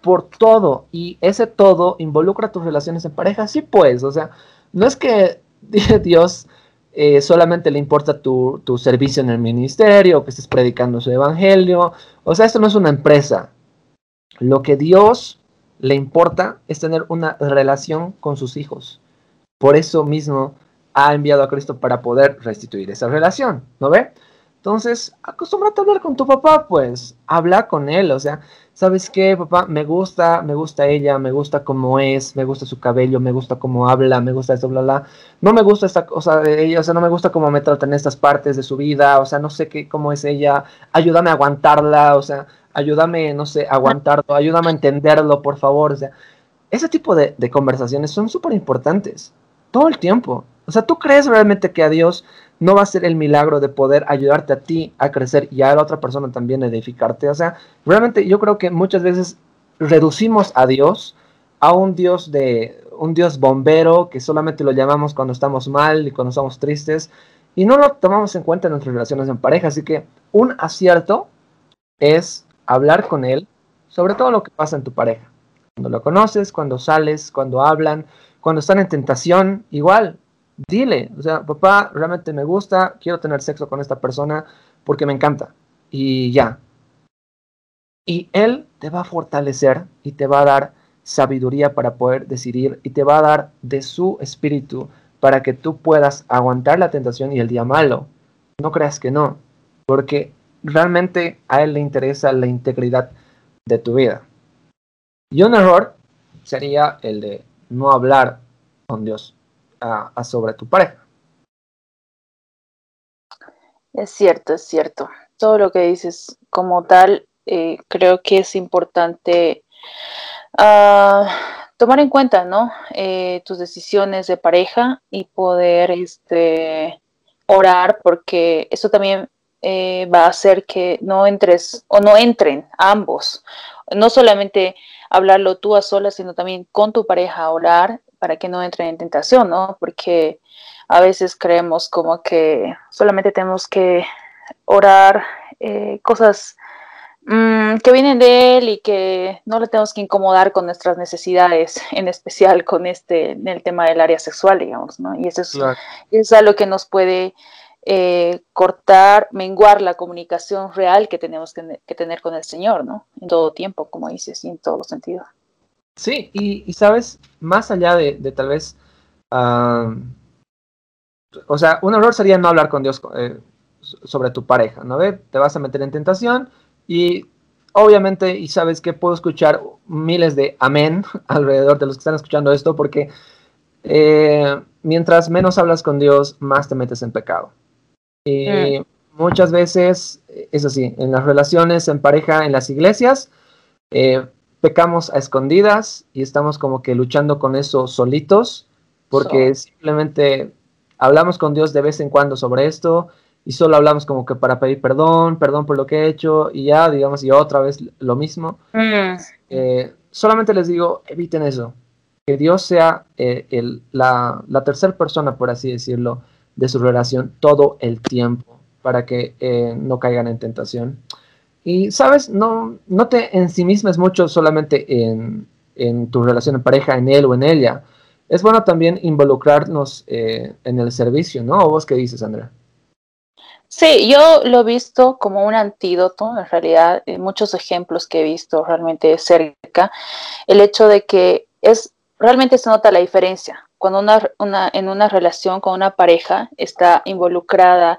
por todo. Y ese todo involucra tus relaciones en pareja. Sí, pues, o sea, no es que Dios eh, solamente le importa tu, tu, servicio en el ministerio, que estés predicando su evangelio. O sea, esto no es una empresa. Lo que Dios le importa es tener una relación con sus hijos. Por eso mismo ha enviado a Cristo para poder restituir esa relación, ¿no ve? Entonces, acostúmbrate a hablar con tu papá, pues, habla con él, o sea, ¿sabes qué, papá? Me gusta, me gusta ella, me gusta cómo es, me gusta su cabello, me gusta cómo habla, me gusta esto, bla, bla. No me gusta esta cosa de ella, o sea, no me gusta cómo me trata en estas partes de su vida, o sea, no sé qué, cómo es ella, ayúdame a aguantarla, o sea, ayúdame, no sé, a aguantarlo, ayúdame a entenderlo, por favor, o sea, ese tipo de, de conversaciones son súper importantes, todo el tiempo. O sea, ¿tú crees realmente que a Dios no va a ser el milagro de poder ayudarte a ti a crecer y a la otra persona también a edificarte. O sea, realmente yo creo que muchas veces reducimos a Dios a un Dios de un Dios bombero que solamente lo llamamos cuando estamos mal y cuando estamos tristes y no lo tomamos en cuenta en nuestras relaciones en pareja. Así que un acierto es hablar con él sobre todo lo que pasa en tu pareja. Cuando lo conoces, cuando sales, cuando hablan, cuando están en tentación, igual, dile, o sea, papá, realmente me gusta, quiero tener sexo con esta persona porque me encanta. Y ya. Y él te va a fortalecer y te va a dar sabiduría para poder decidir y te va a dar de su espíritu para que tú puedas aguantar la tentación y el día malo. No creas que no, porque realmente a él le interesa la integridad de tu vida. Y un error sería el de no hablar con Dios a, sobre tu pareja. Es cierto, es cierto. Todo lo que dices como tal, eh, creo que es importante uh, tomar en cuenta, ¿no? Eh, tus decisiones de pareja y poder este, orar, porque eso también eh, va a hacer que no entres o no entren ambos. No solamente hablarlo tú a solas, sino también con tu pareja, orar para que no entren en tentación, ¿no? Porque a veces creemos como que solamente tenemos que orar eh, cosas mm, que vienen de él y que no le tenemos que incomodar con nuestras necesidades, en especial con este, en el tema del área sexual, digamos, ¿no? Y eso es, es algo que nos puede eh, cortar, menguar la comunicación real que tenemos que, que, tener con el Señor, ¿no? En todo tiempo, como dices, y en todos los sentidos. Sí, y, sabes, más allá de, tal vez, o sea, un error sería no hablar con Dios eh, sobre tu pareja, ¿no? Te vas a meter en tentación y obviamente, y sabes que puedo escuchar miles de amén alrededor de los que están escuchando esto, porque eh, mientras menos hablas con Dios, más te metes en pecado. Y mm. muchas veces, es así, en las relaciones, en pareja, en las iglesias, eh, pecamos a escondidas y estamos como que luchando con eso solitos, porque simplemente hablamos con Dios de vez en cuando sobre esto y solo hablamos como que para pedir perdón, perdón por lo que he hecho y ya, digamos, y otra vez lo mismo. Mm. Eh, solamente les digo, eviten eso, que Dios sea eh, el, la, la tercera persona, por así decirlo, de su relación todo el tiempo, para que eh, no caigan en tentación. Y, ¿sabes? No, no te ensimismes mucho solamente en, en, tu relación de pareja, en él o en ella. Es bueno también involucrarnos eh, en el servicio, ¿no? ¿O vos qué dices, Andrea? Sí, yo lo he visto como un antídoto, en realidad, en muchos ejemplos que he visto realmente cerca, el hecho de que es realmente se nota la diferencia cuando una, una, en una relación con una pareja está involucrada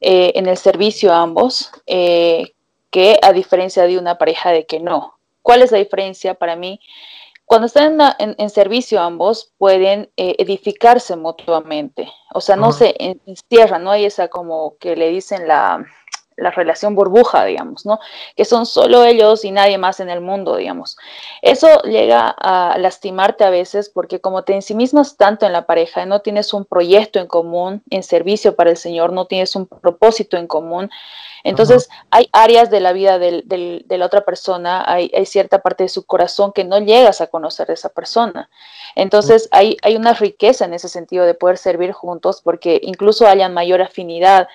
eh, en el servicio a ambos, eh, que a diferencia de una pareja de que no. ¿Cuál es la diferencia para mí? Cuando están en, servicio ambos pueden eh, edificarse mutuamente, o sea, no se encierran, no hay esa como que le dicen la, la relación burbuja, digamos, ¿no? Que son solo ellos y nadie más en el mundo, digamos. Eso llega a lastimarte a veces porque como te ensimismas tanto en la pareja, no tienes un proyecto en común, en servicio para el Señor, no tienes un propósito en común, entonces, hay áreas de la vida de la otra persona, hay, cierta parte de su corazón que no llegas a conocer de esa persona. Entonces, hay, hay una riqueza en ese sentido de poder servir juntos porque incluso hayan mayor afinidad.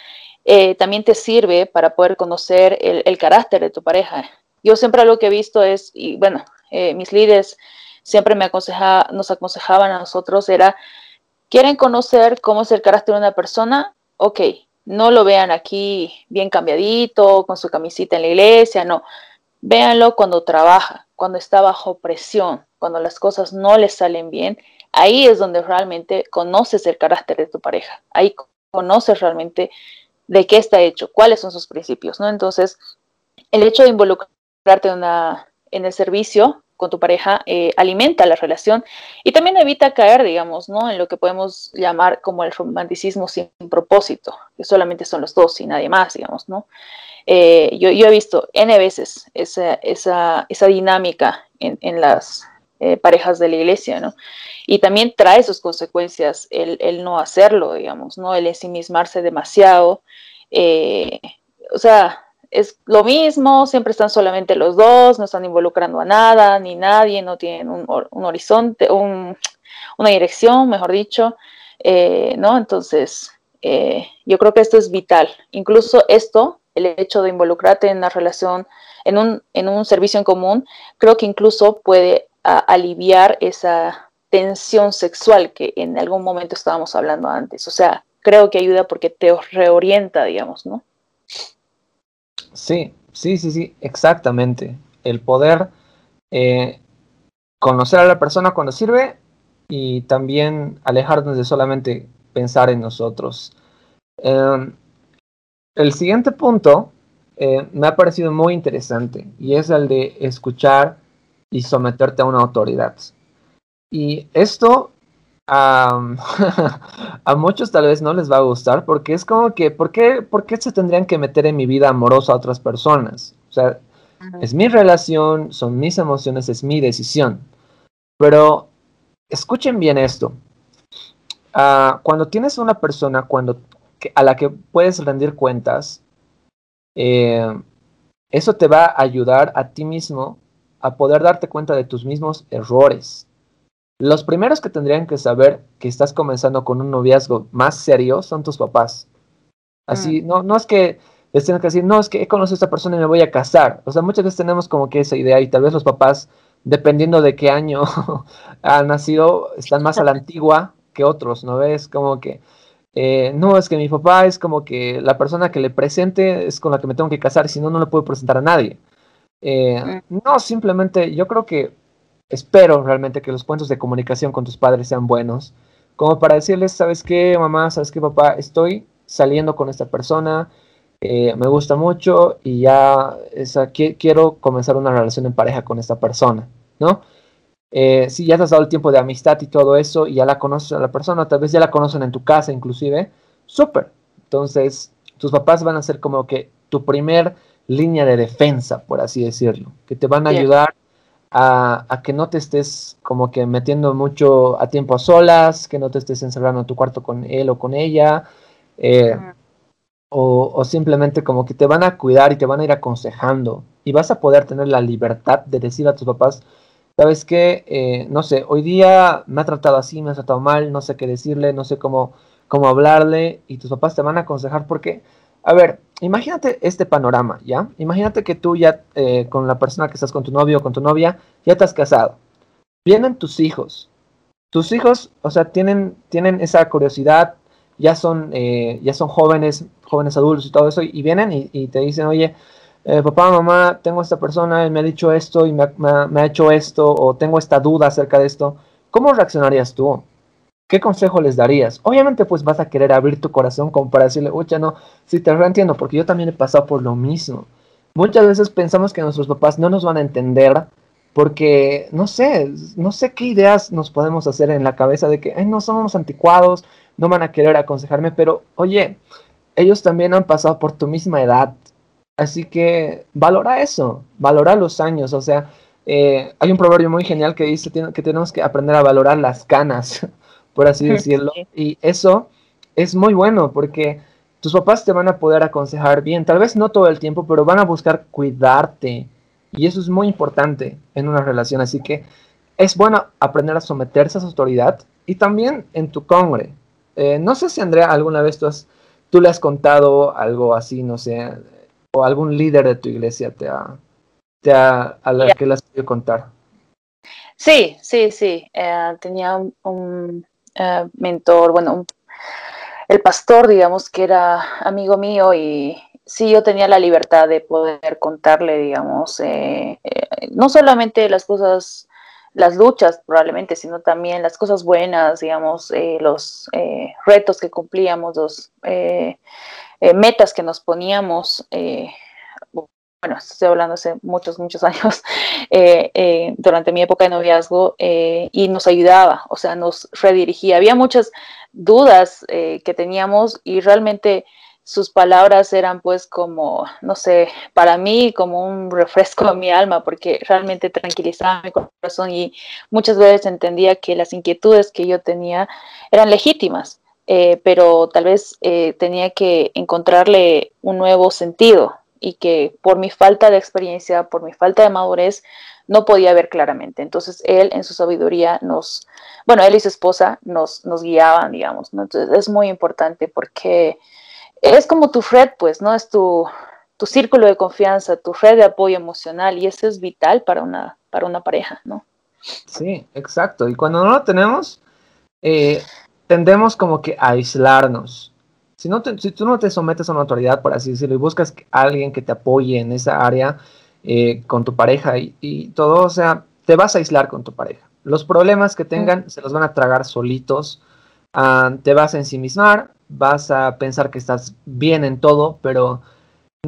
Eh, también te sirve para poder conocer el, carácter de tu pareja. Yo siempre lo que he visto es, y bueno, eh, mis líderes siempre me nos aconsejaban a nosotros, era, ¿quieren conocer cómo es el carácter de una persona? Ok, no lo vean aquí bien cambiadito, con su camisita en la iglesia, no. Véanlo cuando trabaja, cuando está bajo presión, cuando las cosas no le salen bien. Ahí es donde realmente conoces el carácter de tu pareja. Ahí conoces realmente de qué está hecho, cuáles son sus principios, ¿no? Entonces, el hecho de involucrarte en, el servicio con tu pareja eh, alimenta la relación y también evita caer, digamos, ¿no? En lo que podemos llamar como el romanticismo sin propósito, que solamente son los dos y nadie más, digamos, ¿no? Eh, yo, he visto N veces esa, dinámica en las eh, parejas de la iglesia, ¿no? Y también trae sus consecuencias el, no hacerlo, digamos, ¿no? El ensimismarse demasiado. o sea, es lo mismo, siempre están solamente los dos, no están involucrando a nada, ni nadie, no tienen un, horizonte, una dirección, mejor dicho, eh, ¿no? Entonces, eh, yo creo que esto es vital. Incluso esto, el hecho de involucrarte en una relación, un, en un servicio en común, creo que incluso puede aliviar esa tensión sexual que en algún momento estábamos hablando antes. O sea, creo que ayuda porque te reorienta, digamos, ¿no? Sí, sí, sí, sí, exactamente. El poder eh, conocer a la persona cuando sirve y también alejarnos de solamente pensar en nosotros. Em, el siguiente punto eh, me ha parecido muy interesante y es el de escuchar y someterte a una autoridad. Y esto a muchos tal vez no les va a gustar porque es como que, ¿por qué, ¿por qué se tendrían que meter en mi vida amorosa a otras personas? O sea, es mi relación, son mis emociones, es mi decisión. Pero escuchen bien esto. Ah, cuando tienes una persona cuando, a la que puedes rendir cuentas, eh, eso te va a ayudar a ti mismo a poder darte cuenta de tus mismos errores los primeros que tendrían que saber que estás comenzando con un noviazgo más serio son tus papás. Así, mm. no, no es que les tengan que decir, no, es que he conocido a esta persona y me voy a casar. O sea, muchas veces tenemos como que esa idea y tal vez los papás, dependiendo de qué año han nacido, están más a la antigua que otros, ¿no ves? Como que, eh, no, es que mi papá es como que la persona que le presente es con la que me tengo que casar, si no, no le puedo presentar a nadie. Eh, mm. No, simplemente yo creo que espero realmente que los puntos de comunicación con tus padres sean buenos, como para decirles, ¿sabes qué, mamá? ¿Sabes qué, papá? Estoy saliendo con esta persona, eh, me gusta mucho y ya esa, quiero comenzar una relación en pareja con esta persona, ¿no? Eh, si ya te has dado el tiempo de amistad y todo eso y ya la conoces a la persona, tal vez ya la conocen en tu casa inclusive, súper. Entonces, tus papás van a ser como que tu primer línea de defensa, por así decirlo, que te van a ayudar a, que no te estés como que metiendo mucho a tiempo a solas, que no te estés encerrando en tu cuarto con él o con ella, eh, o, simplemente como que te van a cuidar y te van a ir aconsejando y vas a poder tener la libertad de decir a tus papás, sabes qué, eh, no sé, hoy día me ha tratado así, me ha tratado mal, no sé qué decirle, no sé cómo, cómo hablarle y tus papás te van a aconsejar porque a ver, imagínate este panorama, ¿ya? Imagínate que tú ya eh, con la persona que estás con tu novio o con tu novia, ya te has casado. Vienen tus hijos. Tus hijos, o sea, tienen, tienen esa curiosidad, ya son, eh, ya son jóvenes, jóvenes adultos y todo eso, y vienen y, te dicen, oye, eh, papá, mamá, tengo esta persona, y me ha dicho esto y me ha hecho esto, o tengo esta duda acerca de esto. ¿Cómo reaccionarías tú? ¿Qué consejo les darías? Obviamente pues vas a querer abrir tu corazón como para decirle, oye, no, sí te reentiendo, porque yo también he pasado por lo mismo. Muchas veces pensamos que nuestros papás no nos van a entender porque, no sé, no sé qué ideas nos podemos hacer en la cabeza de que, ay, no somos anticuados, no van a querer aconsejarme, pero oye, ellos también han pasado por tu misma edad Así que valora eso, valora los años. O sea, eh, hay un proverbio muy genial que dice que tenemos que aprender a valorar las canas, por así decirlo. Y eso es muy bueno porque tus papás te van a poder aconsejar bien, tal vez no todo el tiempo, pero van a buscar cuidarte. Y eso es muy importante en una relación. Así que es bueno aprender a someterse a su autoridad y también en tu congre. Eh, no sé si Andrea alguna vez tú, has, tú le has contado algo así, no sé, o algún líder de tu iglesia te ha, te ha, a la que le has podido contar. Sí, sí, sí. Eh, tenía un, eh, mentor, bueno, el pastor, digamos, que era amigo mío y sí, yo tenía la libertad de poder contarle, digamos, no solamente las cosas las luchas probablemente, sino también las cosas buenas, digamos, eh, los eh, retos que cumplíamos, los eh, metas que nos poníamos. Bueno, estoy hablando hace muchos, muchos años, durante mi época de noviazgo, y nos ayudaba, o sea, nos redirigía. Había muchas dudas que teníamos y realmente sus palabras eran pues como, no sé, para mí como un refresco a mi alma, porque realmente tranquilizaba mi corazón y muchas veces entendía que las inquietudes que yo tenía eran legítimas, eh, pero tal vez eh, tenía que encontrarle un nuevo sentido y que por mi falta de experiencia, por mi falta de madurez, no podía ver claramente. Entonces él en su sabiduría nos, bueno, él y su esposa nos, nos guiaban, digamos. Entonces es muy importante porque es como tu red, pues, ¿no? Es tu, tu círculo de confianza, tu red de apoyo emocional y eso es vital para una, para una pareja, ¿no? Sí, exacto. Y cuando no lo tenemos, eh, tendemos como que a aislarnos. Si, no si tú no te sometes a una autoridad, por así decirlo, y buscas a alguien que te apoye en esa área eh, con tu pareja y, todo, o sea, te vas a aislar con tu pareja. Los problemas que tengan se los van a tragar solitos, ah, te vas a ensimismar, vas a pensar que estás bien en todo, pero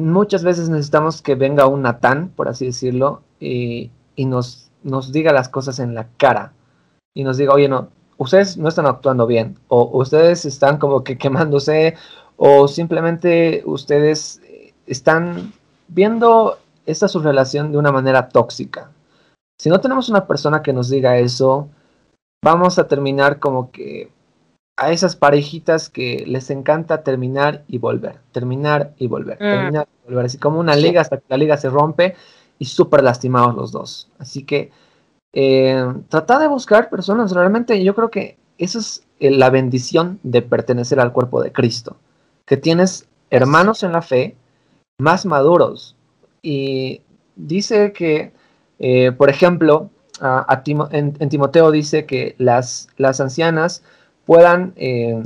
muchas veces necesitamos que venga un Natán, por así decirlo, y, nos, nos diga las cosas en la cara. Y nos diga, oye, no, ustedes no están actuando bien, o ustedes están como que quemándose, o simplemente ustedes están viendo esta su relación de una manera tóxica. Si no tenemos una persona que nos diga eso, vamos a terminar como que a esas parejitas que les encanta terminar y volver, terminar y volver, mm. terminar y volver, así como una liga hasta que la liga se rompe y súper lastimados los dos. Así que eh, trata de buscar personas, realmente yo creo que esa es eh, la bendición de pertenecer al cuerpo de Cristo, que tienes hermanos en la fe más maduros. Y dice que, eh, por ejemplo, en, en, Timoteo dice que las, las ancianas puedan eh,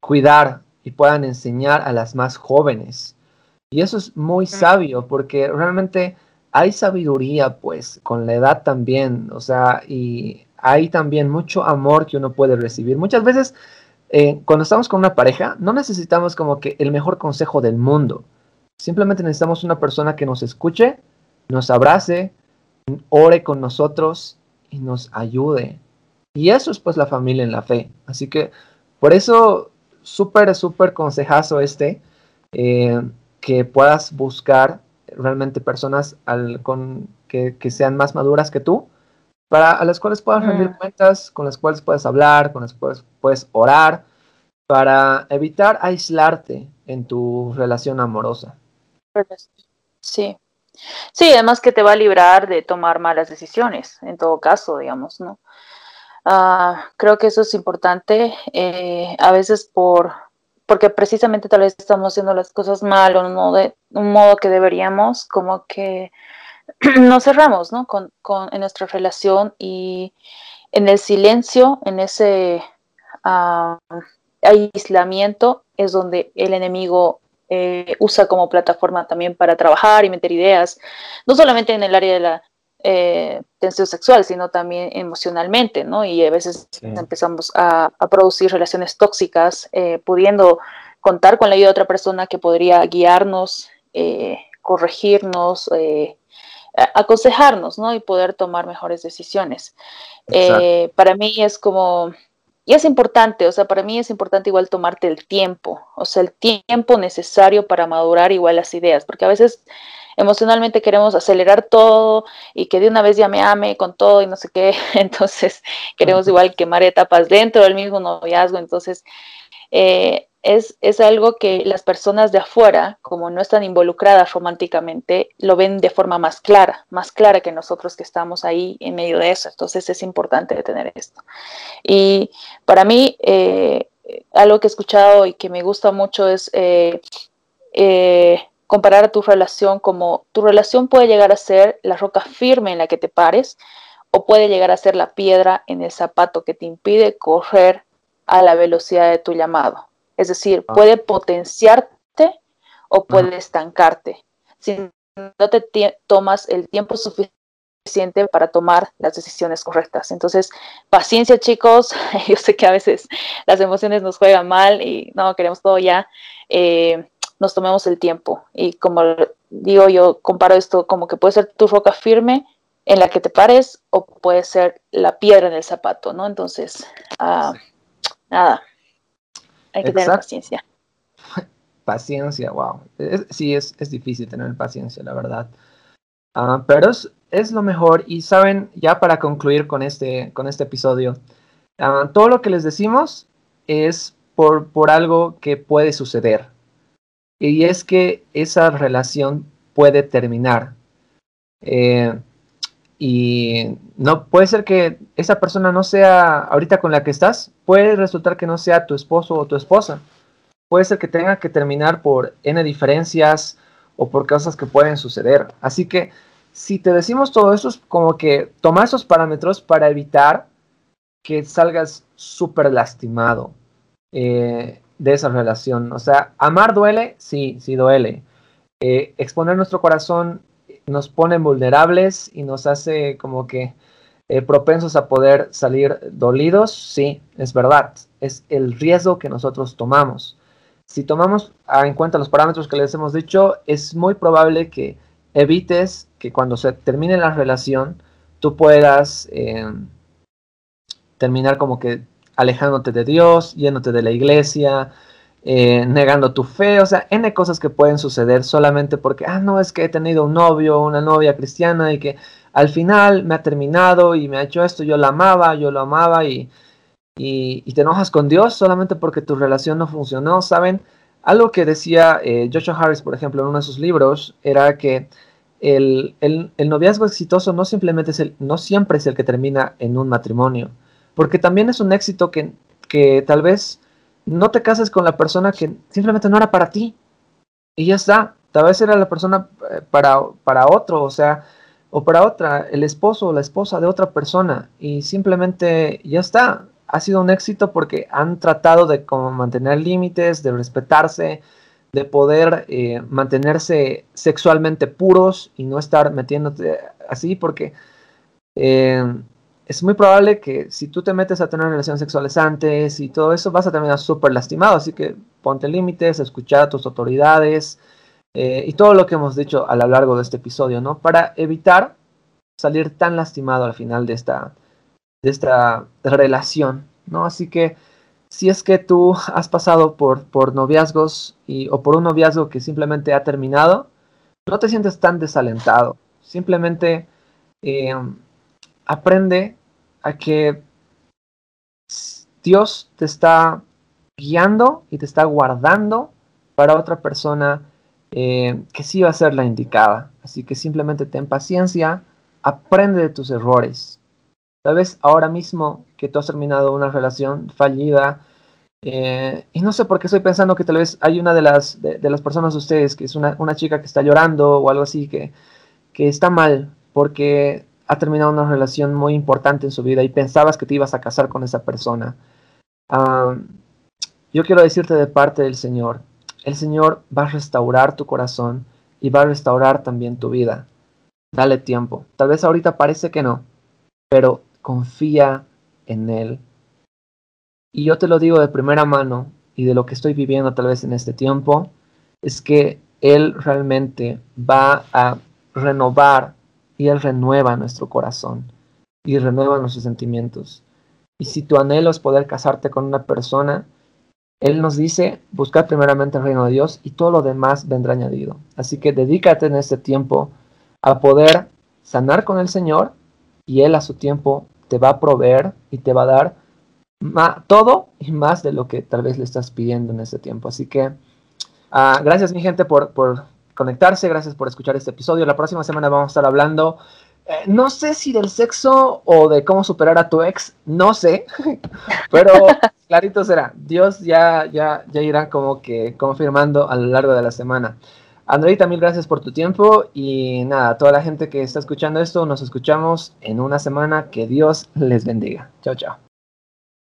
cuidar y puedan enseñar a las más jóvenes. Y eso es muy sabio porque realmente hay sabiduría pues con la edad también, o sea, y hay también mucho amor que uno puede recibir. Muchas veces eh, cuando estamos con una pareja no necesitamos como que el mejor consejo del mundo. Simplemente necesitamos una persona que nos escuche, nos abrace, ore con nosotros y nos ayude. Y eso es pues la familia en la fe. Así que por eso súper, súper consejazo este, eh, que puedas buscar realmente personas al, con, que, sean más maduras que tú, para, a las cuales puedas rendir mm. cuentas, con las cuales puedes hablar, con las cuales puedes orar, para evitar aislarte en tu relación amorosa. Sí. Sí, además que te va a librar de tomar malas decisiones, en todo caso, digamos, ¿no? Ah, creo que eso es importante, eh, a veces por, porque precisamente tal vez estamos haciendo las cosas mal o no de un modo que deberíamos, como que nos cerramos ¿no? con, con, en nuestra relación y en el silencio, en ese ah, aislamiento, es donde el enemigo eh, usa como plataforma también para trabajar y meter ideas, no solamente en el área de la eh, tensión sexual, sino también emocionalmente, ¿no? Y a veces empezamos a, producir relaciones tóxicas, eh, pudiendo contar con la ayuda de otra persona que podría guiarnos, eh, corregirnos, aconsejarnos, ¿no? Y poder tomar mejores decisiones. para mí es como y es importante, o sea, para mí es importante igual tomarte el tiempo, o sea, el tiempo necesario para madurar igual las ideas, porque a veces emocionalmente queremos acelerar todo y que de una vez ya me ame con todo y no sé qué, entonces queremos igual quemar etapas dentro del mismo noviazgo, entonces eh, es, es, algo que las personas de afuera, como no están involucradas románticamente, lo ven de forma más clara, más clara que nosotros que estamos ahí en medio de eso. Entonces es importante tener esto. Y para mí, eh, algo que he escuchado y que me gusta mucho es eh, eh, comparar tu relación como tu relación puede llegar a ser la roca firme en la que te pares o puede llegar a ser la piedra en el zapato que te impide correr a la velocidad de tu llamado. Es decir, ah. puede potenciarte o puede estancarte si no te tomas el tiempo suficiente para tomar las decisiones correctas. Entonces, paciencia chicos, yo sé que a veces las emociones nos juegan mal y no queremos todo ya, eh, nos tomemos el tiempo. Y como digo, yo comparo esto como que puede ser tu roca firme en la que te pares o puede ser la piedra en el zapato, ¿no? Entonces, uh, nada, hay que tener paciencia. Paciencia, wow. sí, es, difícil tener paciencia, la verdad. Ah, pero es, lo mejor. Y saben, ya para concluir con este, con este episodio, ah, todo lo que les decimos es por, por algo que puede suceder. Y es que esa relación puede terminar. Eh, y no puede ser que esa persona no sea ahorita con la que estás, puede resultar que no sea tu esposo o tu esposa. Puede ser que tenga que terminar por N diferencias o por cosas que pueden suceder. Así que si te decimos todo eso es como que toma esos parámetros para evitar que salgas súper lastimado eh, de esa relación. O sea, amar duele, sí, sí duele. Eh, exponer nuestro corazón nos pone vulnerables y nos hace como que eh, propensos a poder salir dolidos, sí, es verdad, es el riesgo que nosotros tomamos. Si tomamos en cuenta los parámetros que les hemos dicho, es muy probable que evites que cuando se termine la relación, tú puedas em, terminar como que alejándote de Dios, yéndote de la iglesia, eh, negando tu fe, o sea, N cosas que pueden suceder solamente porque, ah, no, es que he tenido un novio, una novia cristiana y que al final me ha terminado y me ha hecho esto, yo la amaba, yo lo amaba y, y, te enojas con Dios solamente porque tu relación no funcionó, ¿saben? Algo que decía eh, Joshua Harris, por ejemplo, en uno de sus libros, era que el, el, el, noviazgo exitoso no simplemente es el, no siempre es el que termina en un matrimonio, porque también es un éxito que, que tal vez no te cases con la persona que simplemente no era para ti. Y ya está. Tal vez era la persona eh, para, para otro, o sea, o para otra, el esposo o la esposa de otra persona. Y simplemente ya está. Ha sido un éxito porque han tratado de mantener límites, de respetarse, de poder eh, mantenerse sexualmente puros y no estar metiéndote así porque eh, es muy probable que si tú te metes a tener relaciones sexuales antes y todo eso, vas a terminar súper lastimado. Así que ponte límites, escucha a tus autoridades eh, y todo lo que hemos dicho a lo largo de este episodio, ¿no? Para evitar salir tan lastimado al final de esta, de esta relación, ¿no? Así que si es que tú has pasado por, por noviazgos y, o por un noviazgo que simplemente ha terminado, no te sientes tan desalentado. Simplemente eh, aprende a que Dios te está guiando y te está guardando para otra persona eh, que sí va a ser la indicada. Así que simplemente ten paciencia, aprende de tus errores. Tal vez ahora mismo que tú has terminado una relación fallida, eh, y no sé por qué estoy pensando que tal vez hay una de las, de, las personas de ustedes, que es una, una, chica que está llorando o algo así, que, que está mal, porque ha terminado una relación muy importante en su vida y pensabas que te ibas a casar con esa persona. yo quiero decirte de parte del Señor, el Señor va a restaurar tu corazón y va a restaurar también tu vida. Dale tiempo. Tal vez ahorita parece que no, pero confía en Él. Y yo te lo digo de primera mano y de lo que estoy viviendo tal vez en este tiempo, es que Él realmente va a renovar y Él renueva nuestro corazón y renueva nuestros sentimientos. Y si tu anhelo es poder casarte con una persona, Él nos dice, buscar primeramente el reino de Dios y todo lo demás vendrá añadido. Así que dedícate en este tiempo a poder sanar con el Señor y Él a su tiempo te va a proveer y te va a dar todo y más de lo que tal vez le estás pidiendo en este tiempo. Así que uh, gracias mi gente por, por conectarse, gracias por escuchar este episodio. La próxima semana vamos a estar hablando eh, no sé si del sexo o de cómo superar a tu ex, no sé, pero clarito será. Dios ya, ya, ya irá como que confirmando a lo largo de la semana. Andreita, mil gracias por tu tiempo y nada, toda la gente que está escuchando esto, nos escuchamos en una semana. Que Dios les bendiga. Chao, chao.